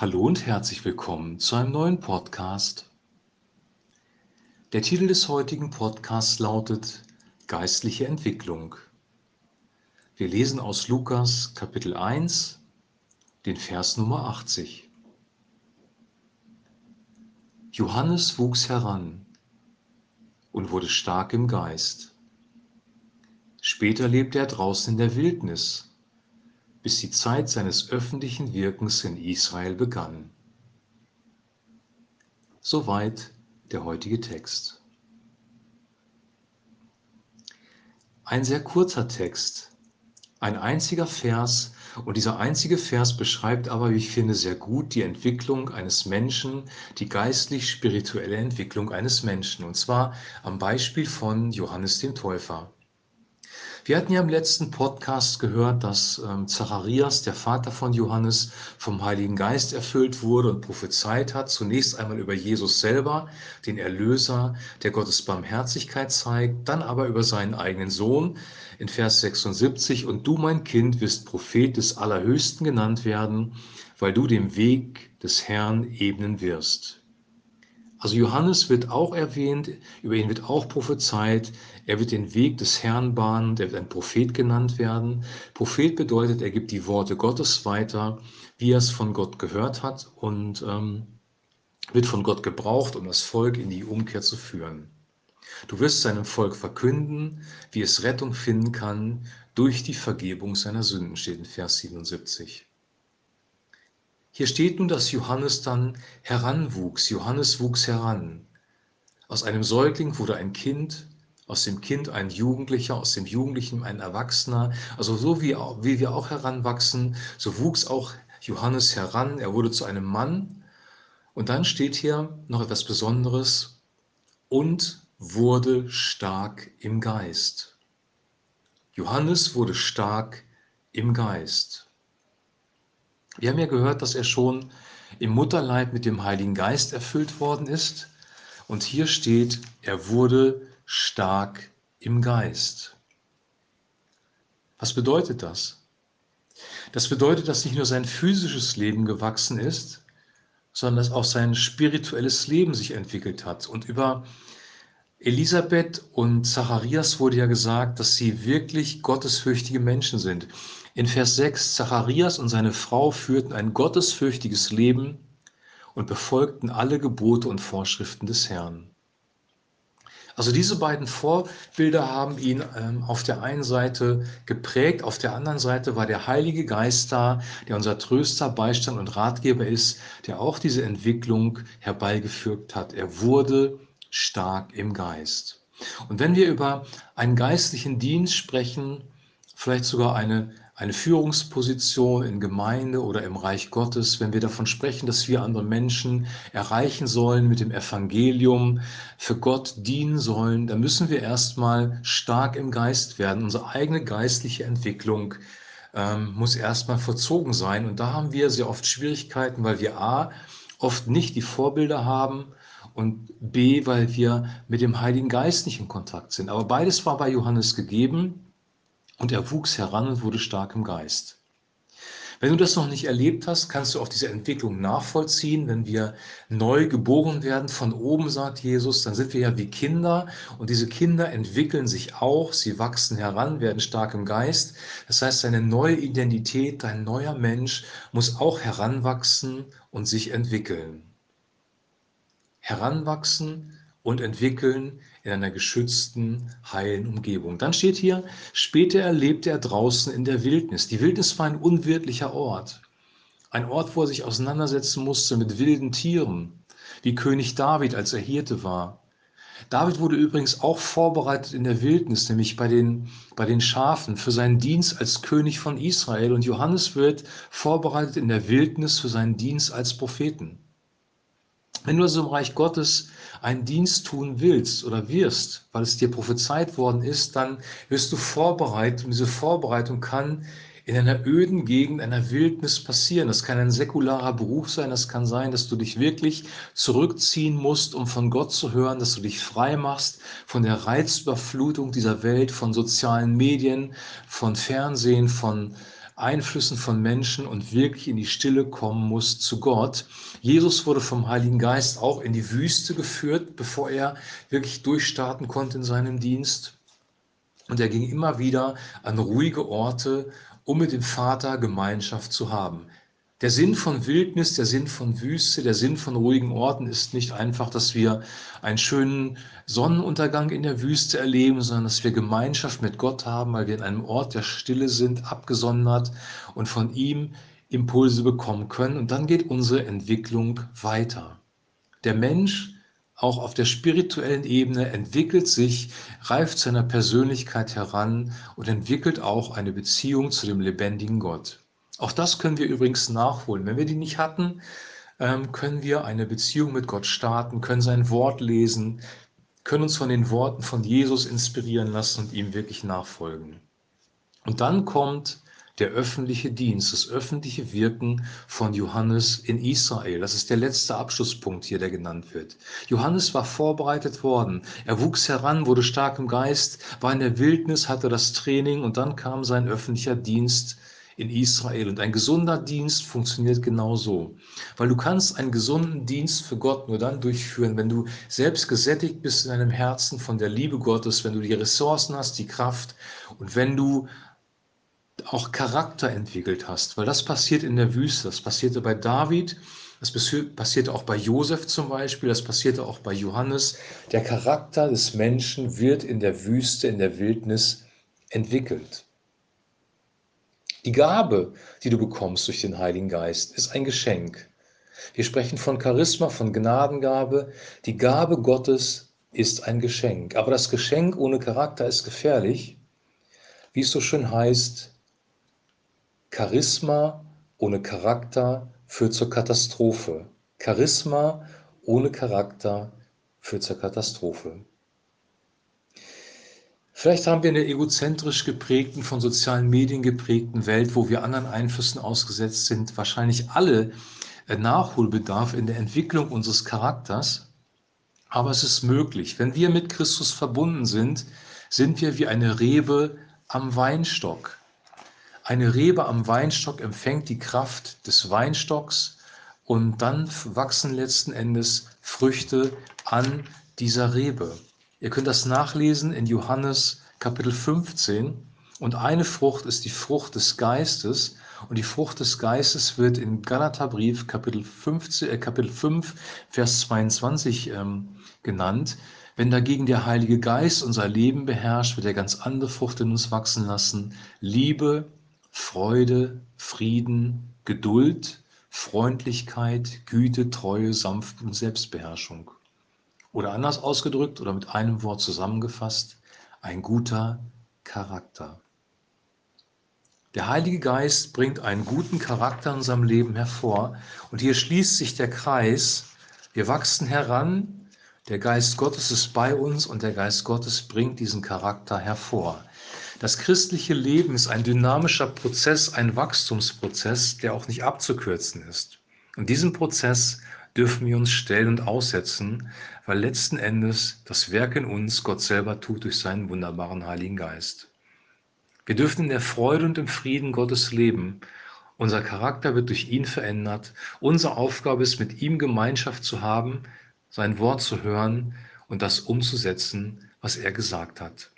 Hallo und herzlich willkommen zu einem neuen Podcast. Der Titel des heutigen Podcasts lautet Geistliche Entwicklung. Wir lesen aus Lukas Kapitel 1, den Vers Nummer 80. Johannes wuchs heran und wurde stark im Geist. Später lebte er draußen in der Wildnis bis die Zeit seines öffentlichen Wirkens in Israel begann. Soweit der heutige Text. Ein sehr kurzer Text, ein einziger Vers, und dieser einzige Vers beschreibt aber, wie ich finde, sehr gut die Entwicklung eines Menschen, die geistlich-spirituelle Entwicklung eines Menschen, und zwar am Beispiel von Johannes dem Täufer. Wir hatten ja im letzten Podcast gehört, dass ähm, Zacharias, der Vater von Johannes, vom Heiligen Geist erfüllt wurde und prophezeit hat, zunächst einmal über Jesus selber, den Erlöser, der Gottes Barmherzigkeit zeigt, dann aber über seinen eigenen Sohn in Vers 76, und du, mein Kind, wirst Prophet des Allerhöchsten genannt werden, weil du den Weg des Herrn ebnen wirst. Also Johannes wird auch erwähnt, über ihn wird auch prophezeit, er wird den Weg des Herrn bahnen, der wird ein Prophet genannt werden. Prophet bedeutet, er gibt die Worte Gottes weiter, wie er es von Gott gehört hat und ähm, wird von Gott gebraucht, um das Volk in die Umkehr zu führen. Du wirst seinem Volk verkünden, wie es Rettung finden kann durch die Vergebung seiner Sünden, steht in Vers 77. Hier steht nun, dass Johannes dann heranwuchs. Johannes wuchs heran. Aus einem Säugling wurde ein Kind, aus dem Kind ein Jugendlicher, aus dem Jugendlichen ein Erwachsener. Also so wie, wie wir auch heranwachsen, so wuchs auch Johannes heran. Er wurde zu einem Mann. Und dann steht hier noch etwas Besonderes und wurde stark im Geist. Johannes wurde stark im Geist. Wir haben ja gehört, dass er schon im Mutterleib mit dem Heiligen Geist erfüllt worden ist. Und hier steht, er wurde stark im Geist. Was bedeutet das? Das bedeutet, dass nicht nur sein physisches Leben gewachsen ist, sondern dass auch sein spirituelles Leben sich entwickelt hat. Und über Elisabeth und Zacharias wurde ja gesagt, dass sie wirklich gottesfürchtige Menschen sind. In Vers 6, Zacharias und seine Frau führten ein gottesfürchtiges Leben und befolgten alle Gebote und Vorschriften des Herrn. Also diese beiden Vorbilder haben ihn ähm, auf der einen Seite geprägt, auf der anderen Seite war der Heilige Geist da, der unser Tröster, Beistand und Ratgeber ist, der auch diese Entwicklung herbeigeführt hat. Er wurde stark im Geist. Und wenn wir über einen geistlichen Dienst sprechen, vielleicht sogar eine, eine Führungsposition in Gemeinde oder im Reich Gottes, wenn wir davon sprechen, dass wir andere Menschen erreichen sollen mit dem Evangelium, für Gott dienen sollen, dann müssen wir erstmal stark im Geist werden. Unsere eigene geistliche Entwicklung ähm, muss erstmal verzogen sein. Und da haben wir sehr oft Schwierigkeiten, weil wir A, oft nicht die Vorbilder haben, und B, weil wir mit dem Heiligen Geist nicht in Kontakt sind. Aber beides war bei Johannes gegeben und er wuchs heran und wurde stark im Geist. Wenn du das noch nicht erlebt hast, kannst du auch diese Entwicklung nachvollziehen. Wenn wir neu geboren werden von oben, sagt Jesus, dann sind wir ja wie Kinder und diese Kinder entwickeln sich auch, sie wachsen heran, werden stark im Geist. Das heißt, deine neue Identität, dein neuer Mensch muss auch heranwachsen und sich entwickeln heranwachsen und entwickeln in einer geschützten, heilen Umgebung. Dann steht hier, später erlebte er draußen in der Wildnis. Die Wildnis war ein unwirtlicher Ort. Ein Ort, wo er sich auseinandersetzen musste mit wilden Tieren, wie König David, als er Hirte war. David wurde übrigens auch vorbereitet in der Wildnis, nämlich bei den, bei den Schafen, für seinen Dienst als König von Israel. Und Johannes wird vorbereitet in der Wildnis für seinen Dienst als Propheten. Wenn du also im Reich Gottes einen Dienst tun willst oder wirst, weil es dir prophezeit worden ist, dann wirst du vorbereitet und diese Vorbereitung kann in einer öden Gegend, einer Wildnis passieren. Das kann ein säkularer Beruf sein, das kann sein, dass du dich wirklich zurückziehen musst, um von Gott zu hören, dass du dich frei machst von der Reizüberflutung dieser Welt, von sozialen Medien, von Fernsehen, von Einflüssen von Menschen und wirklich in die Stille kommen muss zu Gott. Jesus wurde vom Heiligen Geist auch in die Wüste geführt, bevor er wirklich durchstarten konnte in seinem Dienst. Und er ging immer wieder an ruhige Orte, um mit dem Vater Gemeinschaft zu haben. Der Sinn von Wildnis, der Sinn von Wüste, der Sinn von ruhigen Orten ist nicht einfach, dass wir einen schönen Sonnenuntergang in der Wüste erleben, sondern dass wir Gemeinschaft mit Gott haben, weil wir in einem Ort der Stille sind, abgesondert und von ihm Impulse bekommen können. Und dann geht unsere Entwicklung weiter. Der Mensch, auch auf der spirituellen Ebene, entwickelt sich, reift seiner Persönlichkeit heran und entwickelt auch eine Beziehung zu dem lebendigen Gott. Auch das können wir übrigens nachholen. Wenn wir die nicht hatten, ähm, können wir eine Beziehung mit Gott starten, können sein Wort lesen, können uns von den Worten von Jesus inspirieren lassen und ihm wirklich nachfolgen. Und dann kommt der öffentliche Dienst, das öffentliche Wirken von Johannes in Israel. Das ist der letzte Abschlusspunkt hier, der genannt wird. Johannes war vorbereitet worden. Er wuchs heran, wurde stark im Geist, war in der Wildnis, hatte das Training und dann kam sein öffentlicher Dienst in Israel. Und ein gesunder Dienst funktioniert genauso. Weil du kannst einen gesunden Dienst für Gott nur dann durchführen, wenn du selbst gesättigt bist in deinem Herzen von der Liebe Gottes, wenn du die Ressourcen hast, die Kraft und wenn du auch Charakter entwickelt hast. Weil das passiert in der Wüste. Das passierte bei David. Das passierte auch bei Josef zum Beispiel, das passierte auch bei Johannes. Der Charakter des Menschen wird in der Wüste, in der Wildnis entwickelt. Die Gabe, die du bekommst durch den Heiligen Geist, ist ein Geschenk. Wir sprechen von Charisma, von Gnadengabe. Die Gabe Gottes ist ein Geschenk. Aber das Geschenk ohne Charakter ist gefährlich. Wie es so schön heißt, Charisma ohne Charakter führt zur Katastrophe. Charisma ohne Charakter führt zur Katastrophe. Vielleicht haben wir in der egozentrisch geprägten, von sozialen Medien geprägten Welt, wo wir anderen Einflüssen ausgesetzt sind, wahrscheinlich alle äh, Nachholbedarf in der Entwicklung unseres Charakters. Aber es ist möglich. Wenn wir mit Christus verbunden sind, sind wir wie eine Rebe am Weinstock. Eine Rebe am Weinstock empfängt die Kraft des Weinstocks und dann wachsen letzten Endes Früchte an dieser Rebe. Ihr könnt das nachlesen in Johannes Kapitel 15. Und eine Frucht ist die Frucht des Geistes. Und die Frucht des Geistes wird in Galaterbrief Kapitel, 15, äh, Kapitel 5, Vers 22 ähm, genannt. Wenn dagegen der Heilige Geist unser Leben beherrscht, wird er ganz andere Frucht in uns wachsen lassen. Liebe, Freude, Frieden, Geduld, Freundlichkeit, Güte, Treue, Sanft und Selbstbeherrschung. Oder anders ausgedrückt oder mit einem Wort zusammengefasst, ein guter Charakter. Der Heilige Geist bringt einen guten Charakter in unserem Leben hervor und hier schließt sich der Kreis. Wir wachsen heran, der Geist Gottes ist bei uns und der Geist Gottes bringt diesen Charakter hervor. Das christliche Leben ist ein dynamischer Prozess, ein Wachstumsprozess, der auch nicht abzukürzen ist. Und diesen Prozess dürfen wir uns stellen und aussetzen, weil letzten Endes das Werk in uns Gott selber tut durch seinen wunderbaren Heiligen Geist. Wir dürfen in der Freude und im Frieden Gottes leben. Unser Charakter wird durch ihn verändert. Unsere Aufgabe ist, mit ihm Gemeinschaft zu haben, sein Wort zu hören und das umzusetzen, was er gesagt hat.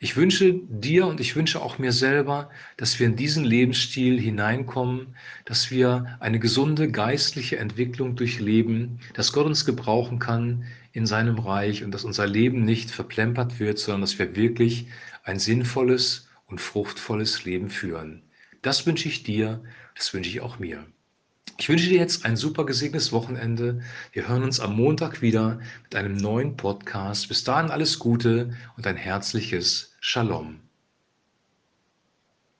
Ich wünsche dir und ich wünsche auch mir selber, dass wir in diesen Lebensstil hineinkommen, dass wir eine gesunde geistliche Entwicklung durchleben, dass Gott uns gebrauchen kann in seinem Reich und dass unser Leben nicht verplempert wird, sondern dass wir wirklich ein sinnvolles und fruchtvolles Leben führen. Das wünsche ich dir, das wünsche ich auch mir. Ich wünsche dir jetzt ein super gesegnetes Wochenende. Wir hören uns am Montag wieder mit einem neuen Podcast. Bis dahin alles Gute und ein herzliches Shalom.